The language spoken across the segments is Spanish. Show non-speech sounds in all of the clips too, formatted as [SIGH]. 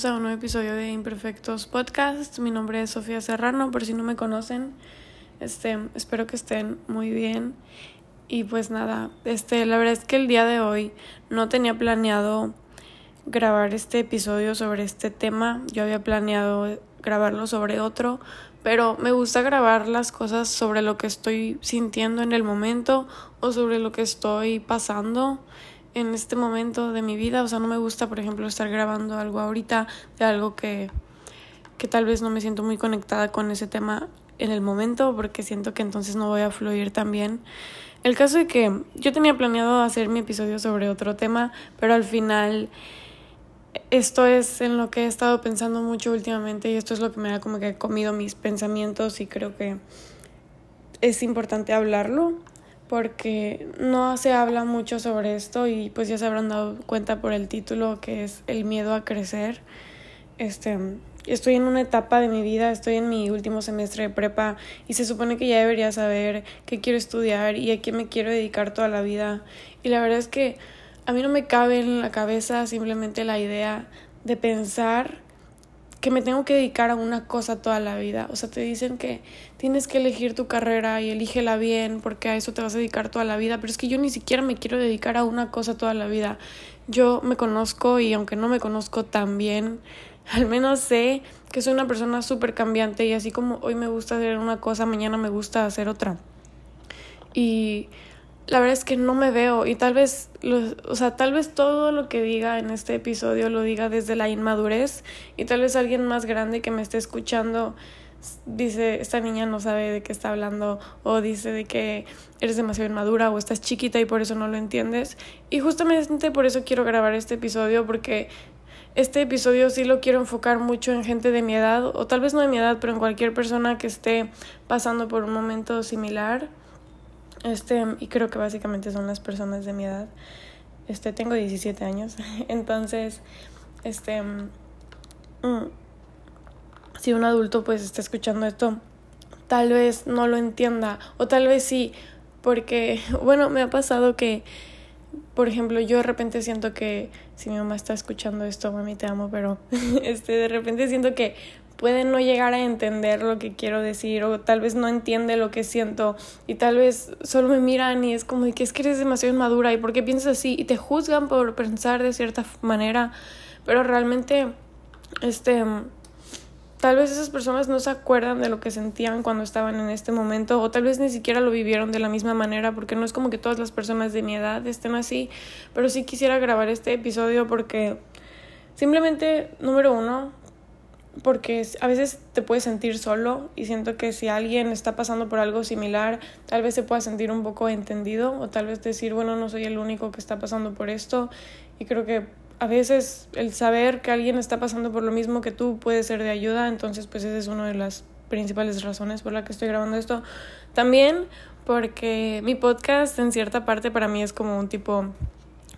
bienvenidos a un nuevo episodio de Imperfectos Podcast. Mi nombre es Sofía Serrano, por si no me conocen. Este, espero que estén muy bien. Y pues nada, este, la verdad es que el día de hoy no tenía planeado grabar este episodio sobre este tema. Yo había planeado grabarlo sobre otro, pero me gusta grabar las cosas sobre lo que estoy sintiendo en el momento o sobre lo que estoy pasando en este momento de mi vida. O sea, no me gusta, por ejemplo, estar grabando algo ahorita de algo que, que tal vez no me siento muy conectada con ese tema en el momento porque siento que entonces no voy a fluir tan bien. El caso es que yo tenía planeado hacer mi episodio sobre otro tema, pero al final esto es en lo que he estado pensando mucho últimamente y esto es lo que me ha como que comido mis pensamientos y creo que es importante hablarlo porque no se habla mucho sobre esto y pues ya se habrán dado cuenta por el título que es el miedo a crecer. Este, estoy en una etapa de mi vida, estoy en mi último semestre de prepa y se supone que ya debería saber qué quiero estudiar y a qué me quiero dedicar toda la vida. Y la verdad es que a mí no me cabe en la cabeza simplemente la idea de pensar que me tengo que dedicar a una cosa toda la vida. O sea, te dicen que tienes que elegir tu carrera y elígela bien porque a eso te vas a dedicar toda la vida, pero es que yo ni siquiera me quiero dedicar a una cosa toda la vida. Yo me conozco y aunque no me conozco tan bien, [LAUGHS] al menos sé que soy una persona súper cambiante y así como hoy me gusta hacer una cosa, mañana me gusta hacer otra. Y la verdad es que no me veo y tal vez, o sea, tal vez todo lo que diga en este episodio lo diga desde la inmadurez y tal vez alguien más grande que me esté escuchando dice, esta niña no sabe de qué está hablando o dice de que eres demasiado inmadura o estás chiquita y por eso no lo entiendes. Y justamente por eso quiero grabar este episodio porque este episodio sí lo quiero enfocar mucho en gente de mi edad o tal vez no de mi edad, pero en cualquier persona que esté pasando por un momento similar este, y creo que básicamente son las personas de mi edad. Este, tengo 17 años. [LAUGHS] Entonces, este, mm, si un adulto pues está escuchando esto, tal vez no lo entienda o tal vez sí, porque, [LAUGHS] bueno, me ha pasado que, por ejemplo, yo de repente siento que si mi mamá está escuchando esto, mami te amo, pero [LAUGHS] este, de repente siento que puede no llegar a entender lo que quiero decir o tal vez no entiende lo que siento y tal vez solo me miran y es como que es que eres demasiado inmadura y por qué piensas así y te juzgan por pensar de cierta manera, pero realmente este tal vez esas personas no se acuerdan de lo que sentían cuando estaban en este momento o tal vez ni siquiera lo vivieron de la misma manera porque no es como que todas las personas de mi edad estén así, pero sí quisiera grabar este episodio porque simplemente número uno porque a veces te puedes sentir solo y siento que si alguien está pasando por algo similar, tal vez se pueda sentir un poco entendido o tal vez decir, bueno, no soy el único que está pasando por esto y creo que a veces el saber que alguien está pasando por lo mismo que tú puede ser de ayuda, entonces pues esa es una de las principales razones por la que estoy grabando esto. También porque mi podcast en cierta parte para mí es como un tipo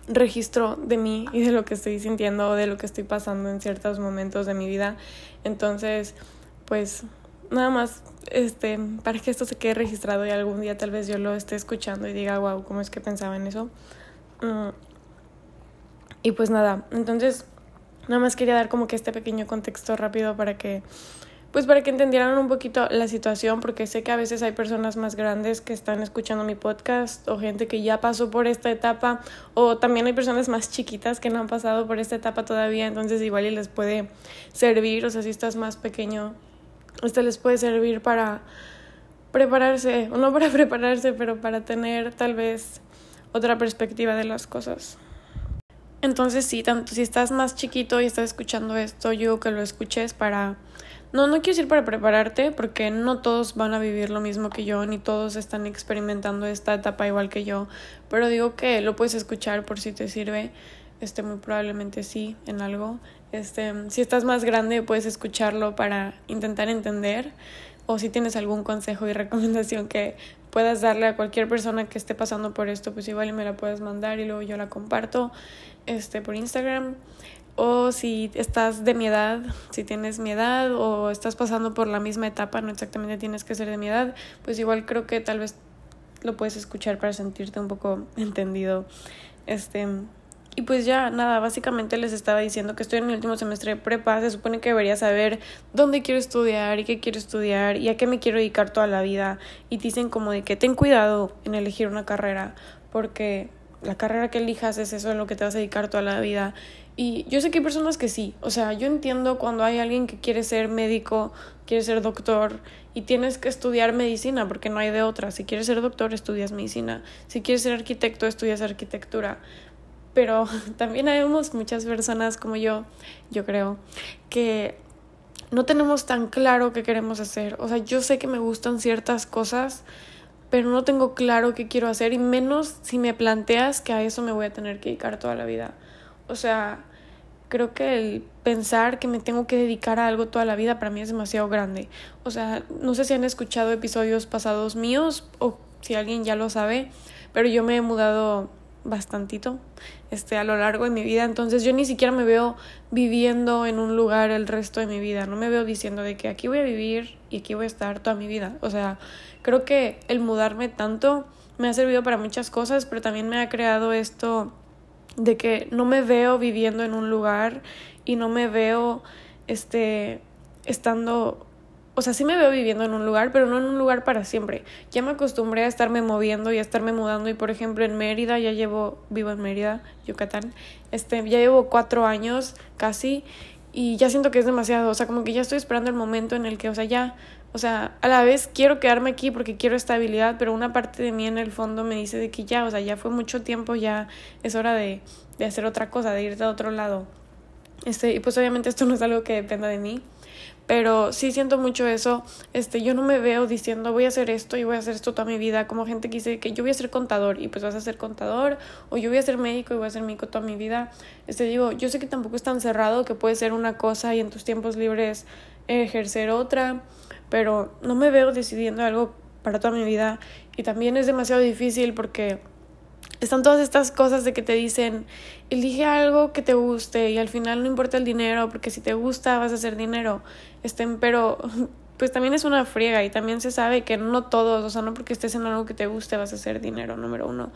registro de mí y de lo que estoy sintiendo o de lo que estoy pasando en ciertos momentos de mi vida. Entonces, pues nada más este para que esto se quede registrado y algún día tal vez yo lo esté escuchando y diga, wow, ¿cómo es que pensaba en eso? Mm. Y pues nada, entonces nada más quería dar como que este pequeño contexto rápido para que pues para que entendieran un poquito la situación, porque sé que a veces hay personas más grandes que están escuchando mi podcast o gente que ya pasó por esta etapa o también hay personas más chiquitas que no han pasado por esta etapa todavía, entonces igual y les puede servir, o sea, si estás más pequeño, este les puede servir para prepararse, o no para [LAUGHS] prepararse, pero para tener tal vez otra perspectiva de las cosas. Entonces sí, tanto si estás más chiquito y estás escuchando esto, yo que lo escuches para no, no quiero decir para prepararte, porque no todos van a vivir lo mismo que yo, ni todos están experimentando esta etapa igual que yo, pero digo que lo puedes escuchar por si te sirve, este, muy probablemente sí, en algo. Este, si estás más grande, puedes escucharlo para intentar entender, o si tienes algún consejo y [LAUGHS] recomendación que puedas darle a cualquier persona que esté pasando por esto, pues igual me la puedes mandar y luego yo la comparto este, por Instagram o si estás de mi edad, si tienes mi edad o estás pasando por la misma etapa, no exactamente tienes que ser de mi edad, pues igual creo que tal vez lo puedes escuchar para sentirte un poco entendido. Este, Y pues ya, nada, básicamente les estaba diciendo que estoy en mi último semestre de prepa, se supone que debería saber dónde quiero estudiar y qué quiero estudiar y a qué me quiero dedicar toda la vida. Y dicen como de que ten cuidado en elegir una carrera, porque la carrera que elijas es eso en lo que te vas a dedicar toda la vida. Y yo sé que hay personas que sí, o sea, yo entiendo cuando hay alguien que quiere ser médico, quiere ser doctor y tienes que estudiar medicina porque no hay de otra. Si quieres ser doctor, estudias medicina. Si quieres ser arquitecto, estudias arquitectura. Pero [LAUGHS] también hay muchas personas como yo, yo creo, que no tenemos tan claro qué queremos hacer. O sea, yo sé que me gustan ciertas cosas, pero no tengo claro qué quiero hacer y menos si me planteas que a eso me voy a tener que dedicar toda la vida. O sea, creo que el pensar que me tengo que dedicar a algo toda la vida para mí es demasiado grande. O sea, no sé si han escuchado episodios pasados míos o si alguien ya lo sabe, pero yo me he mudado bastantito este a lo largo de mi vida. Entonces yo ni siquiera me veo viviendo en un lugar el resto de mi vida. No me veo diciendo de que aquí voy a vivir y aquí voy a estar toda mi vida. O sea creo que el mudarme tanto me ha servido para muchas cosas pero también me ha creado esto de que no me veo viviendo en un lugar y no me veo este estando o sea, sí me veo viviendo en un lugar, pero no en un lugar para siempre. Ya me acostumbré a estarme moviendo y a estarme mudando y por ejemplo en Mérida ya llevo, vivo en Mérida, Yucatán, este, ya llevo cuatro años casi y ya siento que es demasiado, o sea, como que ya estoy esperando el momento en el que, o sea, ya, o sea, a la vez quiero quedarme aquí porque quiero estabilidad, pero una parte de mí en el fondo me dice de que ya, o sea, ya fue mucho tiempo, ya es hora de, de hacer otra cosa, de irte a otro lado. Este, y pues obviamente esto no es algo que dependa de mí, pero sí siento mucho eso. Este, yo no me veo diciendo voy a hacer esto y voy a hacer esto toda mi vida, como gente que dice que yo voy a ser contador y pues vas a ser contador, o yo voy a ser médico y voy a ser médico toda mi vida. Este, digo, yo sé que tampoco es tan cerrado que puede ser una cosa y en tus tiempos libres ejercer otra, pero no me veo decidiendo algo para toda mi vida y también es demasiado difícil porque están todas estas cosas de que te dicen, elige algo que te guste y al final no importa el dinero, porque si te gusta vas a hacer dinero. Estén, pero [LAUGHS] pues también es una friega y también se sabe que no todos, o sea, no porque estés en algo que te guste vas a hacer dinero, número uno.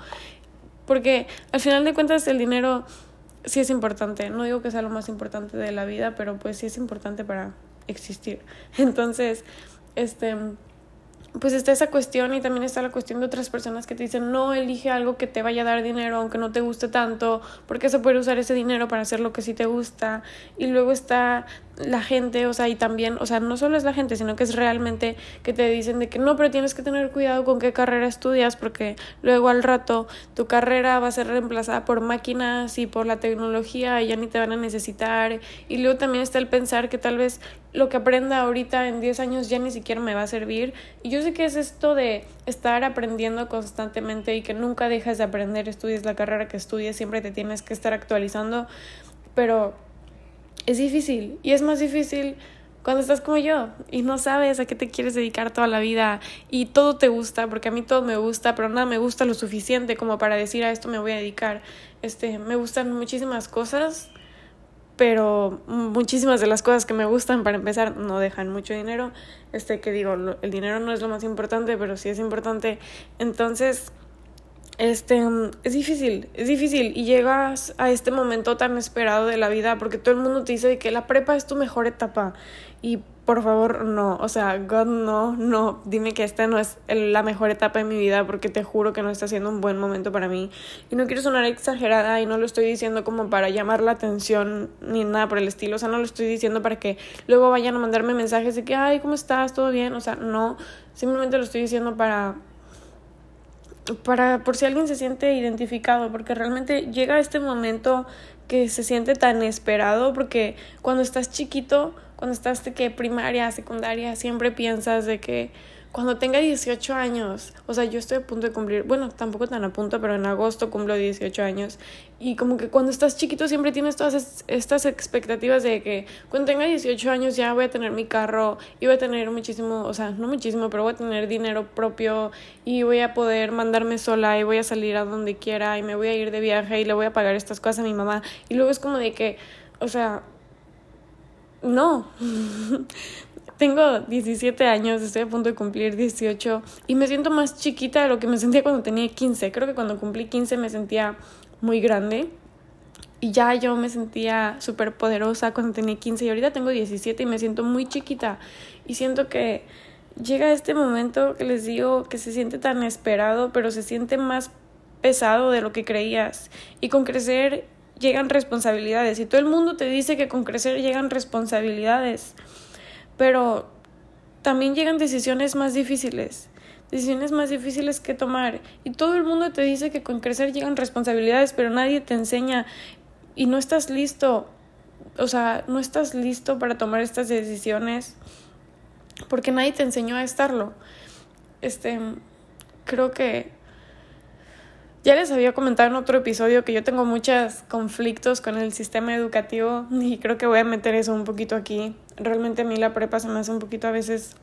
Porque al final de cuentas el dinero sí es importante, no digo que sea lo más importante de la vida, pero pues sí es importante para existir. [LAUGHS] Entonces, este pues está esa cuestión y también está la cuestión de otras personas que te dicen no elige algo que te vaya a dar dinero aunque no te guste tanto porque se puede usar ese dinero para hacer lo que sí te gusta y luego está la gente, o sea, y también, o sea, no solo es la gente, sino que es realmente que te dicen de que no, pero tienes que tener cuidado con qué carrera estudias porque luego al rato tu carrera va a ser reemplazada por máquinas y por la tecnología y ya ni te van a necesitar. Y luego también está el pensar que tal vez lo que aprenda ahorita en 10 años ya ni siquiera me va a servir. Y yo sé que es esto de estar aprendiendo constantemente y que nunca dejas de aprender, estudies la carrera que estudies, siempre te tienes que estar actualizando, pero es difícil y es más difícil cuando estás como yo y no sabes a qué te quieres dedicar toda la vida y todo te gusta, porque a mí todo me gusta, pero nada me gusta lo suficiente como para decir a esto me voy a dedicar. Este, me gustan muchísimas cosas, pero muchísimas de las cosas que me gustan para empezar no dejan mucho dinero. Este que digo, el dinero no es lo más importante, pero sí es importante. Entonces, este, es difícil, es difícil. Y llegas a este momento tan esperado de la vida porque todo el mundo te dice que la prepa es tu mejor etapa. Y por favor no, o sea, God no, no, dime que esta no es la mejor etapa de mi vida porque te juro que no está siendo un buen momento para mí. Y no quiero sonar exagerada y no lo estoy diciendo como para llamar la atención ni nada por el estilo, o sea, no lo estoy diciendo para que luego vayan a mandarme mensajes de que, ay, ¿cómo estás? ¿Todo bien? O sea, no, simplemente lo estoy diciendo para para por si alguien se siente identificado, porque realmente llega este momento que se siente tan esperado, porque cuando estás chiquito, cuando estás de que primaria, secundaria, siempre piensas de que cuando tenga 18 años, o sea, yo estoy a punto de cumplir, bueno, tampoco tan a punto, pero en agosto cumplo 18 años. Y como que cuando estás chiquito siempre tienes todas estas expectativas de que cuando tenga 18 años ya voy a tener mi carro y voy a tener muchísimo, o sea, no muchísimo, pero voy a tener dinero propio y voy a poder mandarme sola y voy a salir a donde quiera y me voy a ir de viaje y le voy a pagar estas cosas a mi mamá. Y luego es como de que, o sea, no. [LAUGHS] Tengo 17 años, estoy a punto de cumplir 18 y me siento más chiquita de lo que me sentía cuando tenía 15. Creo que cuando cumplí 15 me sentía muy grande. y ya yo me sentía súper poderosa cuando tenía 15 y ahorita tengo 17 y me siento muy chiquita y siento que llega este momento que les digo que se siente tan esperado pero se siente más pesado de lo que creías y con crecer llegan responsabilidades y todo el mundo te dice que con crecer llegan responsabilidades pero también llegan decisiones más difíciles decisiones más difíciles que tomar y todo el mundo te dice que con crecer llegan responsabilidades pero nadie te enseña y no estás listo, o sea, no estás listo para tomar estas decisiones porque nadie te enseñó a estarlo. Este, creo que ya les había comentado en otro episodio que yo tengo muchos conflictos con el sistema educativo y creo que voy a meter eso un poquito aquí. Realmente a mí la prepa se me hace un poquito a veces,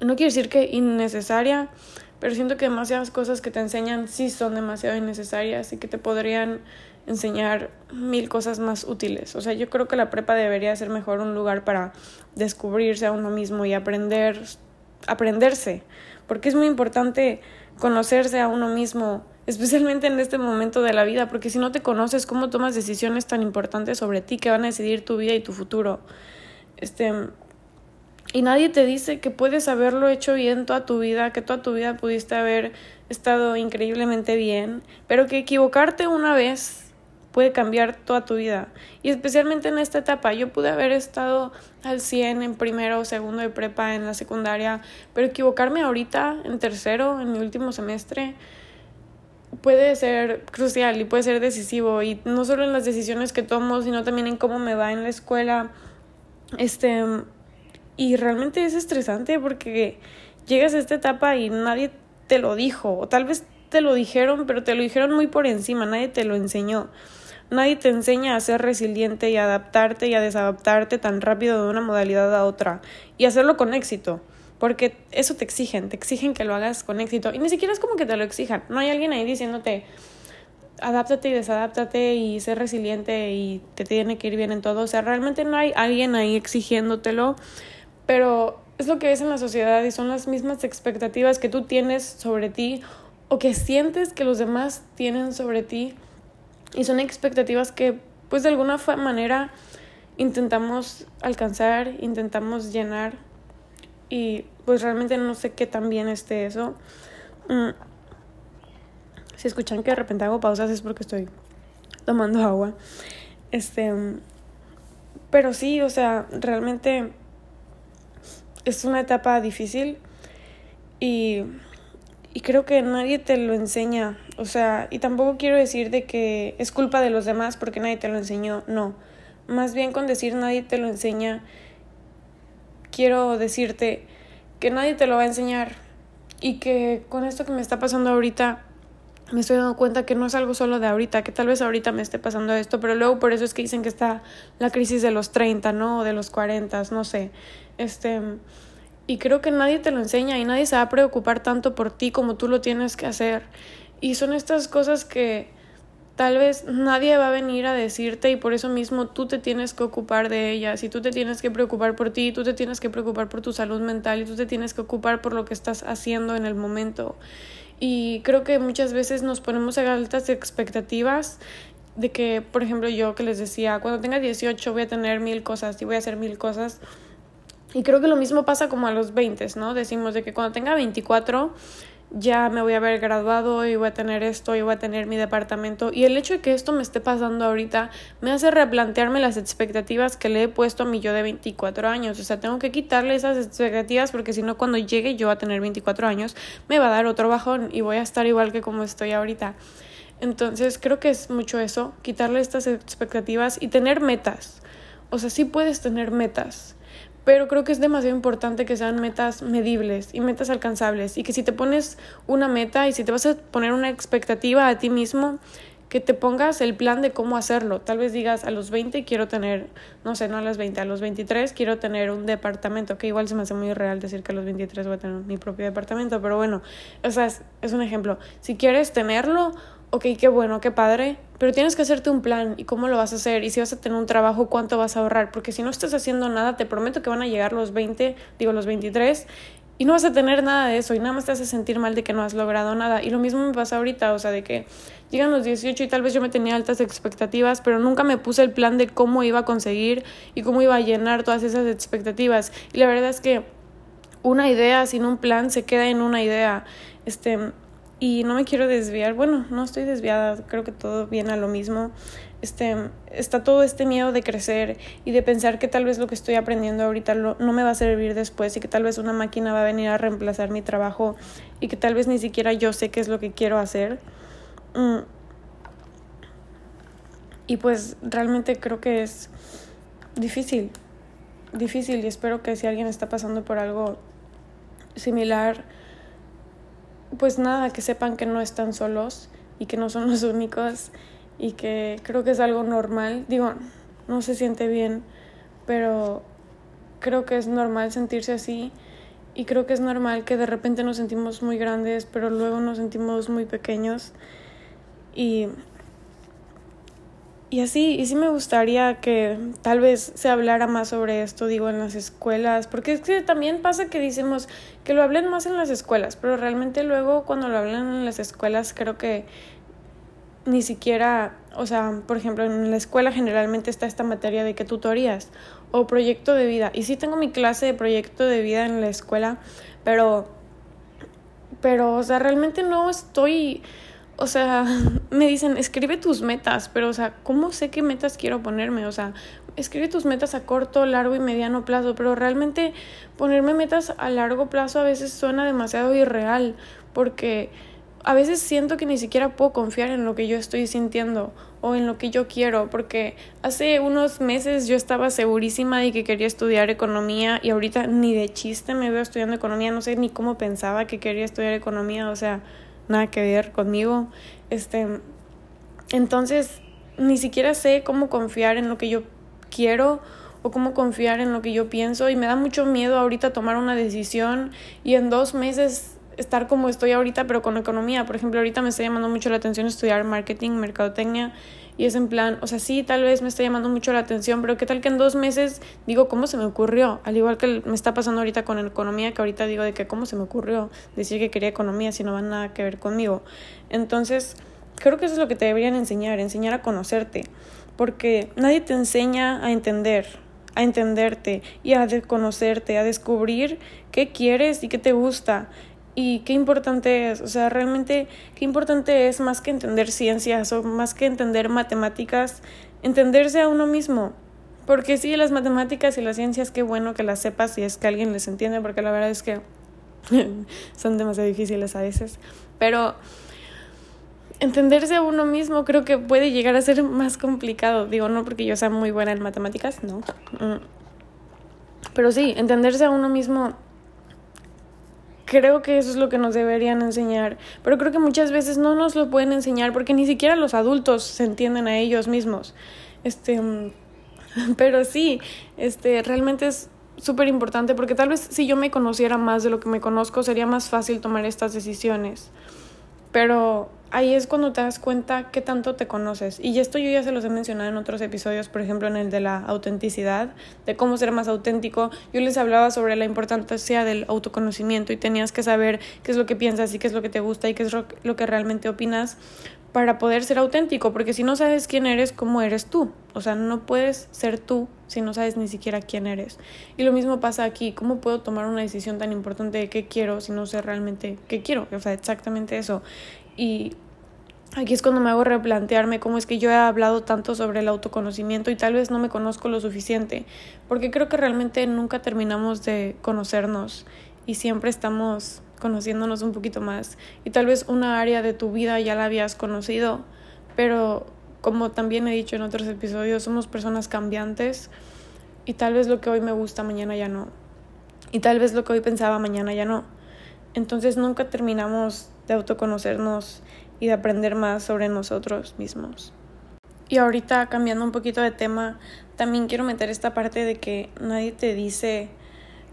no quiero decir que innecesaria, pero siento que demasiadas cosas que te enseñan sí son demasiado innecesarias y que te podrían enseñar mil cosas más útiles. O sea, yo creo que la prepa debería ser mejor un lugar para descubrirse a uno mismo y aprender, aprenderse, porque es muy importante conocerse a uno mismo, especialmente en este momento de la vida, porque si no te conoces, ¿cómo tomas decisiones tan importantes sobre ti que van a decidir tu vida y tu futuro? Este, y nadie te dice que puedes haberlo hecho bien toda tu vida, que toda tu vida pudiste haber estado increíblemente bien, pero que equivocarte una vez puede cambiar toda tu vida. Y especialmente en esta etapa, yo pude haber estado al 100 en primero o segundo de prepa en la secundaria, pero equivocarme ahorita en tercero, en mi último semestre, puede ser crucial y puede ser decisivo. Y no solo en las decisiones que tomo, sino también en cómo me va en la escuela. Este, y realmente es estresante porque llegas a esta etapa y nadie te lo dijo, o tal vez te lo dijeron, pero te lo dijeron muy por encima, nadie te lo enseñó. Nadie te enseña a ser resiliente y adaptarte y a desadaptarte tan rápido de una modalidad a otra y hacerlo con éxito. Porque eso te exigen, te exigen que lo hagas con éxito. Y ni siquiera es como que te lo exijan. No hay alguien ahí diciéndote, adáptate y desadáptate y ser resiliente y te tiene que ir bien en todo. O sea, realmente no hay alguien ahí exigiéndotelo, pero es lo que ves en la sociedad y son las mismas expectativas que tú tienes sobre ti o que sientes que los demás tienen sobre ti y son expectativas que pues de alguna manera intentamos alcanzar, intentamos llenar y pues realmente no sé qué tan bien esté eso. Mm. Si escuchan que de repente hago pausas es porque estoy tomando agua. Este, pero sí, o sea, realmente es una etapa difícil y y creo que nadie te lo enseña, o sea, y tampoco quiero decir de que es culpa de los demás porque nadie te lo enseñó, no. Más bien con decir nadie te lo enseña, quiero decirte que nadie te lo va a enseñar y que con esto que me está pasando ahorita me estoy dando cuenta que no es algo solo de ahorita, que tal vez ahorita me esté pasando esto, pero luego por eso es que dicen que está la crisis de los 30, ¿no? O de los 40, no sé. Este y creo que nadie te lo enseña y nadie se va a preocupar tanto por ti como tú lo tienes que hacer. Y son estas cosas que tal vez nadie va a venir a decirte y por eso mismo tú te tienes que ocupar de ellas y tú te tienes que preocupar por ti, tú te tienes que preocupar por tu salud mental y tú te tienes que ocupar por lo que estás haciendo en el momento. Y creo que muchas veces nos ponemos a altas expectativas de que, por ejemplo, yo que les decía, cuando tenga 18 voy a tener mil cosas y voy a hacer mil cosas y creo que lo mismo pasa como a los 20, ¿no? Decimos de que cuando tenga 24 ya me voy a haber graduado y voy a tener esto y voy a tener mi departamento. Y el hecho de que esto me esté pasando ahorita me hace replantearme las expectativas que le he puesto a mi yo de 24 años. O sea, tengo que quitarle esas expectativas porque si no, cuando llegue yo a tener 24 años, me va a dar otro bajón y voy a estar igual que como estoy ahorita. Entonces, creo que es mucho eso, quitarle estas expectativas y tener metas. O sea, sí puedes tener metas pero creo que es demasiado importante que sean metas medibles y metas alcanzables. Y que si te pones una meta y si te vas a poner una expectativa a ti mismo, que te pongas el plan de cómo hacerlo. Tal vez digas a los 20 quiero tener, no sé, no a los 20, a los 23 quiero tener un departamento, que igual se me hace muy real decir que a los 23 voy a tener mi propio departamento, pero bueno, o sea, es, es un ejemplo. Si quieres tenerlo, ok, qué bueno, qué padre, pero tienes que hacerte un plan y cómo lo vas a hacer y si vas a tener un trabajo, cuánto vas a ahorrar, porque si no estás haciendo nada, te prometo que van a llegar los 20, digo los 23 y no vas a tener nada de eso y nada más te hace sentir mal de que no has logrado nada. Y lo mismo me pasa ahorita, o sea, de que llegan los 18 y tal vez yo me tenía altas expectativas, pero nunca me puse el plan de cómo iba a conseguir y cómo iba a llenar todas esas expectativas. Y la verdad es que una idea sin un plan se queda en una idea. Este, y no me quiero desviar. Bueno, no estoy desviada, creo que todo viene a lo mismo. Este, está todo este miedo de crecer y de pensar que tal vez lo que estoy aprendiendo ahorita no me va a servir después y que tal vez una máquina va a venir a reemplazar mi trabajo y que tal vez ni siquiera yo sé qué es lo que quiero hacer. Mm. Y pues realmente creo que es difícil, difícil y espero que si alguien está pasando por algo similar, pues nada, que sepan que no están solos y que no son los únicos y que creo que es algo normal. Digo, no se siente bien, pero creo que es normal sentirse así y creo que es normal que de repente nos sentimos muy grandes, pero luego nos sentimos muy pequeños y y así, y sí me gustaría que tal vez se hablara más sobre esto, digo, en las escuelas, porque es que también pasa que decimos que lo hablen más en las escuelas, pero realmente luego cuando lo hablan en las escuelas creo que ni siquiera, o sea, por ejemplo, en la escuela generalmente está esta materia de que tutorías o proyecto de vida. Y sí tengo mi clase de proyecto de vida en la escuela, pero, pero, o sea, realmente no estoy o sea, [LAUGHS] me dicen, escribe tus metas, pero, o sea, ¿cómo sé qué metas quiero ponerme? O sea, escribe tus metas a corto, largo y mediano plazo, pero realmente ponerme metas a largo plazo a veces suena demasiado irreal, porque a veces siento que ni siquiera puedo confiar en lo que yo estoy sintiendo o en lo que yo quiero, porque hace unos meses yo estaba segurísima de que quería estudiar economía y ahorita ni de chiste me veo estudiando economía, no sé ni cómo pensaba que quería estudiar economía, o sea, nada que ver conmigo. Este, entonces, ni siquiera sé cómo confiar en lo que yo quiero o cómo confiar en lo que yo pienso y me da mucho miedo ahorita tomar una decisión y en dos meses estar como estoy ahorita pero con economía. Por ejemplo, ahorita me está llamando mucho la atención estudiar marketing, mercadotecnia y es en plan, o sea, sí, tal vez me está llamando mucho la atención, pero qué tal que en dos meses digo, ¿cómo se me ocurrió? Al igual que me está pasando ahorita con economía, que ahorita digo de que cómo se me ocurrió decir que quería economía si no va nada que ver conmigo. Entonces, creo que eso es lo que te deberían enseñar, enseñar a conocerte, porque nadie te enseña a entender, a entenderte y a conocerte, a descubrir qué quieres y qué te gusta y qué importante es, o sea, realmente qué importante es más que entender ciencias o más que entender matemáticas, entenderse a uno mismo. Porque sí, las matemáticas y las ciencias, qué bueno que las sepas si es que alguien les entiende, porque la verdad es que [LAUGHS] son demasiado difíciles a veces. Pero entenderse a uno mismo creo que puede llegar a ser más complicado. Digo, no porque yo sea muy buena en matemáticas, no. Mm. Pero sí, entenderse a uno mismo Creo que eso es lo que nos deberían enseñar, pero creo que muchas veces no nos lo pueden enseñar porque ni siquiera los adultos se entienden a ellos mismos. Este, [LAUGHS] pero sí, este, realmente es súper importante porque tal vez si yo me conociera más de lo que me conozco sería más fácil tomar estas decisiones. Pero ahí es cuando te das cuenta qué tanto te conoces. Y esto yo ya se los he mencionado en otros episodios, por ejemplo en el de la autenticidad, de cómo ser más auténtico. Yo les hablaba sobre la importancia del autoconocimiento y tenías que saber qué es lo que piensas y qué es lo que te gusta y qué es lo que realmente opinas para poder ser auténtico, porque si no sabes quién eres, ¿cómo eres tú? O sea, no puedes ser tú si no sabes ni siquiera quién eres. Y lo mismo pasa aquí, ¿cómo puedo tomar una decisión tan importante de qué quiero si no sé realmente qué quiero? O sea, exactamente eso. Y Aquí es cuando me hago replantearme cómo es que yo he hablado tanto sobre el autoconocimiento y tal vez no me conozco lo suficiente, porque creo que realmente nunca terminamos de conocernos y siempre estamos conociéndonos un poquito más y tal vez una área de tu vida ya la habías conocido, pero como también he dicho en otros episodios, somos personas cambiantes y tal vez lo que hoy me gusta mañana ya no. Y tal vez lo que hoy pensaba mañana ya no. Entonces nunca terminamos de autoconocernos y de aprender más sobre nosotros mismos. Y ahorita cambiando un poquito de tema, también quiero meter esta parte de que nadie te dice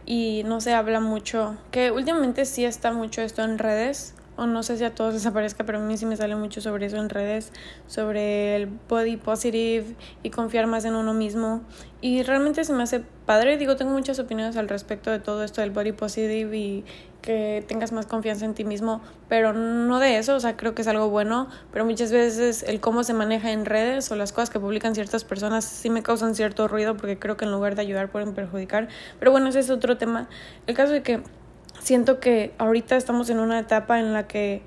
y no se habla mucho, que últimamente sí está mucho esto en redes, o no sé si a todos les aparezca, pero a mí sí me sale mucho sobre eso en redes, sobre el body positive y confiar más en uno mismo. Y realmente se me hace padre, digo, tengo muchas opiniones al respecto de todo esto del body positive y que tengas más confianza en ti mismo, pero no de eso, o sea, creo que es algo bueno, pero muchas veces el cómo se maneja en redes o las cosas que publican ciertas personas sí me causan cierto ruido porque creo que en lugar de ayudar pueden perjudicar. Pero bueno, ese es otro tema. El caso de que siento que ahorita estamos en una etapa en la que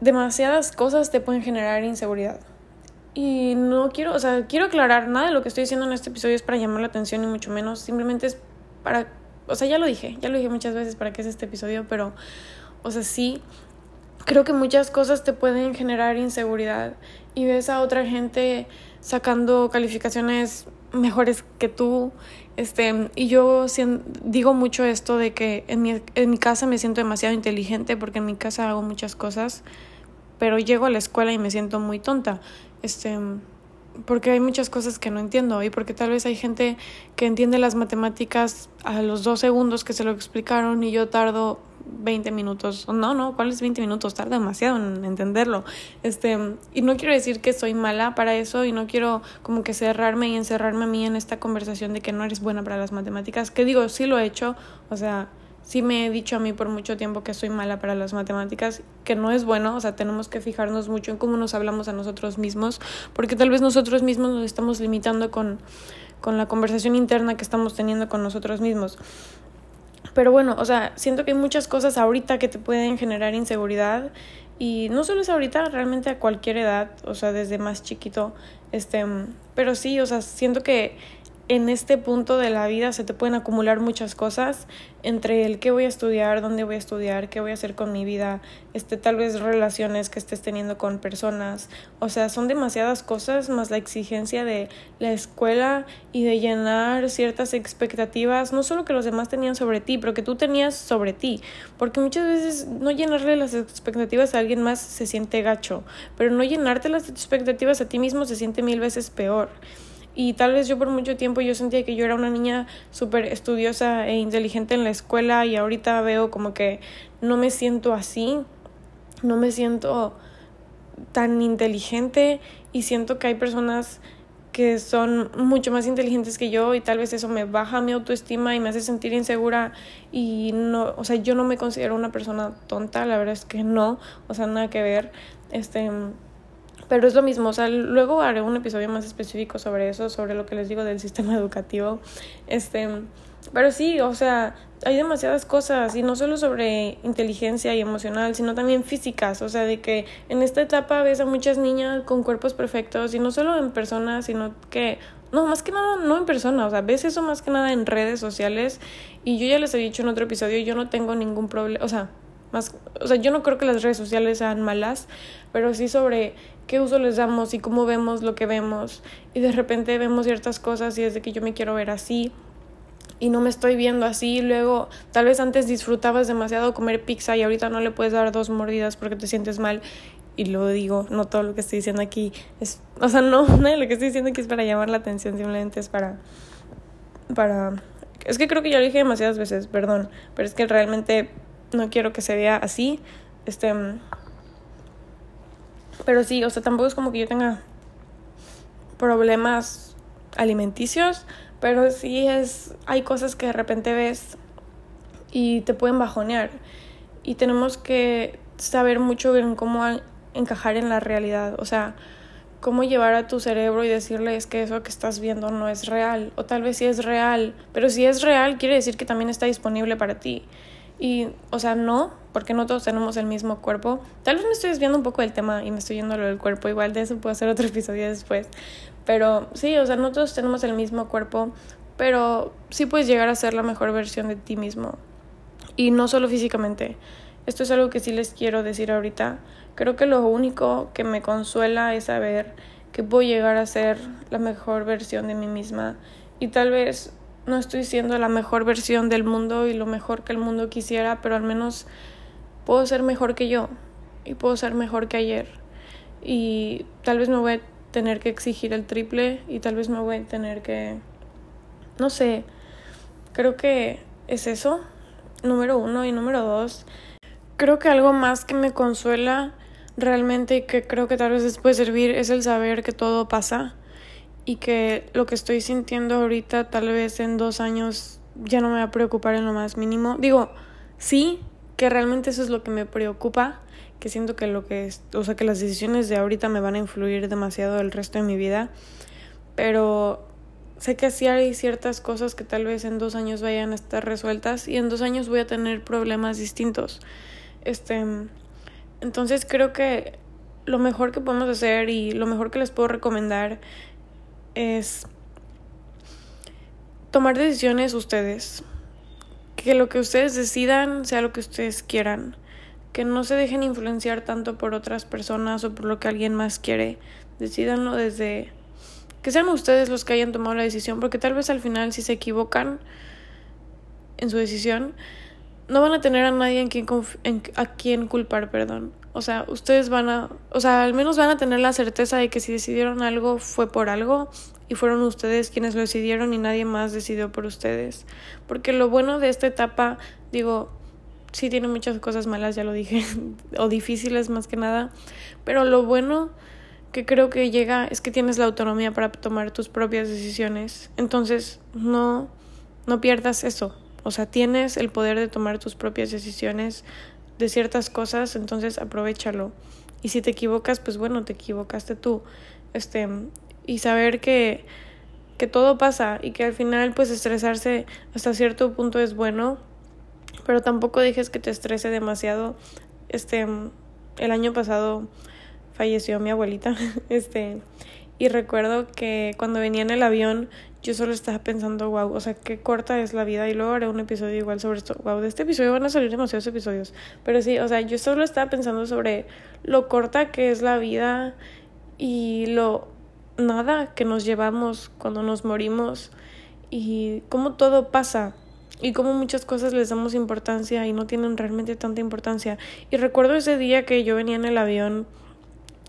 demasiadas cosas te pueden generar inseguridad. Y no quiero, o sea, quiero aclarar, nada de lo que estoy diciendo en este episodio es para llamar la atención y mucho menos, simplemente es para, o sea, ya lo dije, ya lo dije muchas veces para qué es este episodio, pero, o sea, sí, creo que muchas cosas te pueden generar inseguridad y ves a otra gente sacando calificaciones mejores que tú. Este, y yo digo mucho esto de que en mi, en mi casa me siento demasiado inteligente porque en mi casa hago muchas cosas, pero llego a la escuela y me siento muy tonta. Este, porque hay muchas cosas que no entiendo y porque tal vez hay gente que entiende las matemáticas a los dos segundos que se lo explicaron y yo tardo 20 minutos. No, no, ¿cuáles 20 minutos? Tarda demasiado en entenderlo. Este, y no quiero decir que soy mala para eso y no quiero como que cerrarme y encerrarme a mí en esta conversación de que no eres buena para las matemáticas. Que digo, sí lo he hecho, o sea, sí me he dicho a mí por mucho tiempo que soy mala para las matemáticas, que no es bueno, o sea, tenemos que fijarnos mucho en cómo nos hablamos a nosotros mismos, porque tal vez nosotros mismos nos estamos limitando con, con la conversación interna que estamos teniendo con nosotros mismos. Pero bueno, o sea, siento que hay muchas cosas ahorita que te pueden generar inseguridad y no solo es ahorita, realmente a cualquier edad, o sea, desde más chiquito, este, pero sí, o sea, siento que en este punto de la vida se te pueden acumular muchas cosas entre el qué voy a estudiar, dónde voy a estudiar, qué voy a hacer con mi vida, este tal vez relaciones que estés teniendo con personas, o sea, son demasiadas cosas más la exigencia de la escuela y de llenar ciertas expectativas, no solo que los demás tenían sobre ti, pero que tú tenías sobre ti, porque muchas veces no llenarle las expectativas a alguien más se siente gacho, pero no llenarte las expectativas a ti mismo se siente mil veces peor. Y tal vez yo por mucho tiempo yo sentía que yo era una niña súper estudiosa e inteligente en la escuela y ahorita veo como que no me siento así, no me siento tan inteligente y siento que hay personas que son mucho más inteligentes que yo y tal vez eso me baja mi autoestima y me hace sentir insegura y no, o sea, yo no me considero una persona tonta, la verdad es que no, o sea, nada que ver. Este pero es lo mismo, o sea, luego haré un episodio más específico sobre eso, sobre lo que les digo del [LAUGHS] sistema educativo. Este, pero sí, o sea, hay demasiadas cosas y no solo sobre inteligencia y emocional, sino también físicas, o sea, de que en esta etapa ves a muchas niñas con cuerpos perfectos y no solo en persona, sino que no, más que nada no en persona, o sea, ves eso más que nada en redes sociales y yo ya les he dicho en otro episodio, yo no tengo ningún problema, o sea, más, o sea, yo no creo que las redes sociales sean malas, pero sí sobre qué uso les damos y cómo vemos lo que vemos. Y de repente vemos ciertas cosas y es de que yo me quiero ver así y no me estoy viendo así. Luego, tal vez antes disfrutabas demasiado comer pizza y ahorita no le puedes dar dos mordidas porque te sientes mal. Y lo digo, no todo lo que estoy diciendo aquí es, o sea, no, [LAUGHS] no lo que estoy diciendo aquí es para llamar la atención, simplemente es para, para, es que creo que ya lo dije demasiadas veces, perdón, pero es que realmente no quiero que se vea así, este, pero sí, o sea, tampoco es como que yo tenga problemas alimenticios, pero sí es, hay cosas que de repente ves y te pueden bajonear. Y tenemos que saber mucho en cómo encajar en la realidad, o sea, cómo llevar a tu cerebro y decirle es que eso que estás viendo no es real, o tal vez sí es real, pero si es real quiere decir que también está disponible para ti. Y, o sea, no, porque no todos tenemos el mismo cuerpo. Tal vez me estoy desviando un poco del tema y me estoy yendo a lo del cuerpo. Igual de eso puedo hacer otro [LAUGHS] episodio después. Pero sí, o sea, no todos tenemos el mismo cuerpo, pero sí puedes llegar a ser la mejor versión de ti mismo. Y no solo físicamente. Esto es algo que sí les quiero decir ahorita. Creo que lo único que me consuela es saber que puedo llegar a ser la mejor versión de mí misma. Y tal vez no estoy siendo la mejor versión del mundo y lo mejor que el mundo quisiera, pero al menos puedo ser mejor que yo y puedo ser mejor que ayer. Y tal vez me voy a tener que exigir el triple y tal vez me voy a tener que... No sé, creo que es eso, número uno y número dos. creo que algo más que me consuela realmente y que creo que tal vez les puede servir es el saber que todo pasa y que lo que estoy sintiendo ahorita tal vez en dos años ya no me va a preocupar en lo más mínimo. Digo, sí, que realmente eso es lo que me preocupa, que siento que lo que es, o sea, que las decisiones de ahorita me van a influir demasiado el resto de mi vida, pero sé que así hay ciertas cosas que tal vez en dos años vayan a estar resueltas y en dos años voy a tener problemas distintos. Este, entonces creo que lo mejor que podemos hacer y lo mejor que les puedo recomendar es tomar decisiones ustedes. Que lo que ustedes decidan sea lo que ustedes quieran. Que no se dejen influenciar tanto por otras personas o por lo que alguien más quiere. Decidanlo desde que sean ustedes los que hayan tomado la decisión, porque tal vez al final si se equivocan en su decisión, no van a tener a nadie en quien, en, a quien culpar, perdón. O sea, ustedes van a, o sea, al menos van a tener la certeza de que si decidieron algo fue por algo y fueron ustedes quienes lo decidieron y nadie más decidió por ustedes. Porque lo bueno de esta etapa, digo, sí tiene muchas cosas malas, ya lo dije, [LAUGHS] o difíciles más que nada, pero lo bueno que creo que llega es que tienes la autonomía para tomar tus propias decisiones. Entonces, no no pierdas eso. O sea, tienes el poder de tomar tus propias decisiones de ciertas cosas, entonces aprovechalo. Y si te equivocas, pues bueno, te equivocaste tú. Este, y saber que, que todo pasa y que al final pues estresarse hasta cierto punto es bueno, pero tampoco dejes que te estrese demasiado. Este, el año pasado falleció mi abuelita, [LAUGHS] este, y recuerdo que cuando venía en el avión yo solo estaba pensando, wow, o sea, qué corta es la vida. Y luego haré un episodio igual sobre esto. Wow, de este episodio van a salir demasiados episodios. Pero sí, o sea, yo solo estaba pensando sobre lo corta que es la vida y lo nada que nos llevamos cuando nos morimos y cómo todo pasa y cómo muchas cosas les damos importancia y no tienen realmente tanta importancia. Y recuerdo ese día que yo venía en el avión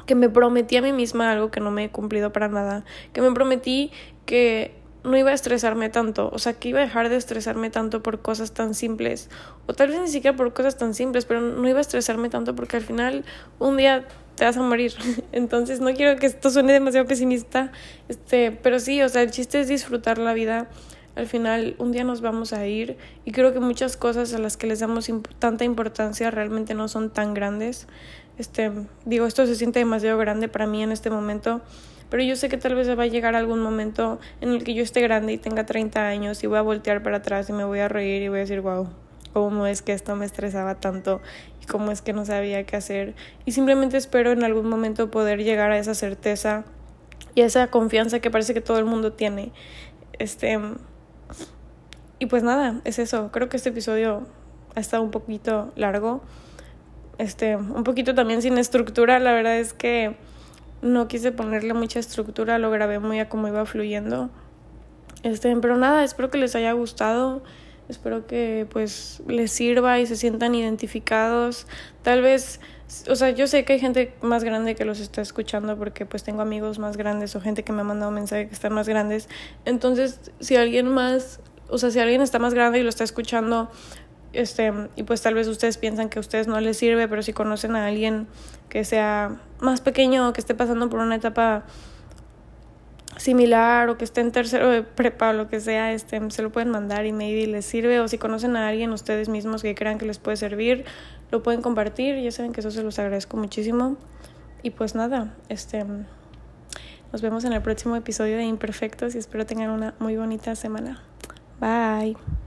que me prometí a mí misma algo que no me he cumplido para nada, que me prometí que no iba a estresarme tanto, o sea, que iba a dejar de estresarme tanto por cosas tan simples, o tal vez ni siquiera por cosas tan simples, pero no iba a estresarme tanto porque al final un día te vas a morir. [LAUGHS] Entonces, no quiero que esto suene demasiado pesimista, este, pero sí, o sea, el chiste es disfrutar la vida. Al final, un día nos vamos a ir y creo que muchas cosas a las que les damos tanta importancia realmente no son tan grandes. Este, digo, esto se siente demasiado grande para mí en este momento pero yo sé que tal vez va a llegar algún momento en el que yo esté grande y tenga 30 años y voy a voltear para atrás y me voy a reír y voy a decir, wow, cómo es que esto me estresaba tanto y cómo es que no sabía qué hacer. Y simplemente espero en algún momento poder llegar a esa certeza y a esa confianza que parece que todo el mundo tiene. Este y pues nada, es eso. Creo que este episodio ha estado un poquito largo. Este, un poquito también sin estructura, la verdad es que no quise ponerle mucha estructura, lo grabé muy a como iba fluyendo. Este, pero nada, espero que les haya gustado. Espero que pues les sirva y se sientan identificados. Tal vez, o sea, yo sé que hay gente más grande que los está escuchando porque pues tengo amigos más grandes o gente que me ha mandado mensaje que están más grandes. Entonces, si alguien más, o sea, si alguien está más grande y lo está escuchando, este, y pues tal vez ustedes piensan que a ustedes no les sirve, pero si conocen a alguien que sea más pequeño o que esté pasando por una etapa similar o que esté en tercero de prepa o lo que sea, este, se lo pueden mandar y maybe les sirve o si conocen a alguien ustedes mismos que crean que les puede servir, lo pueden compartir, ya saben que eso se los agradezco muchísimo. Y pues nada, este nos vemos en el próximo episodio de Imperfectos y espero tengan una muy bonita semana. Bye.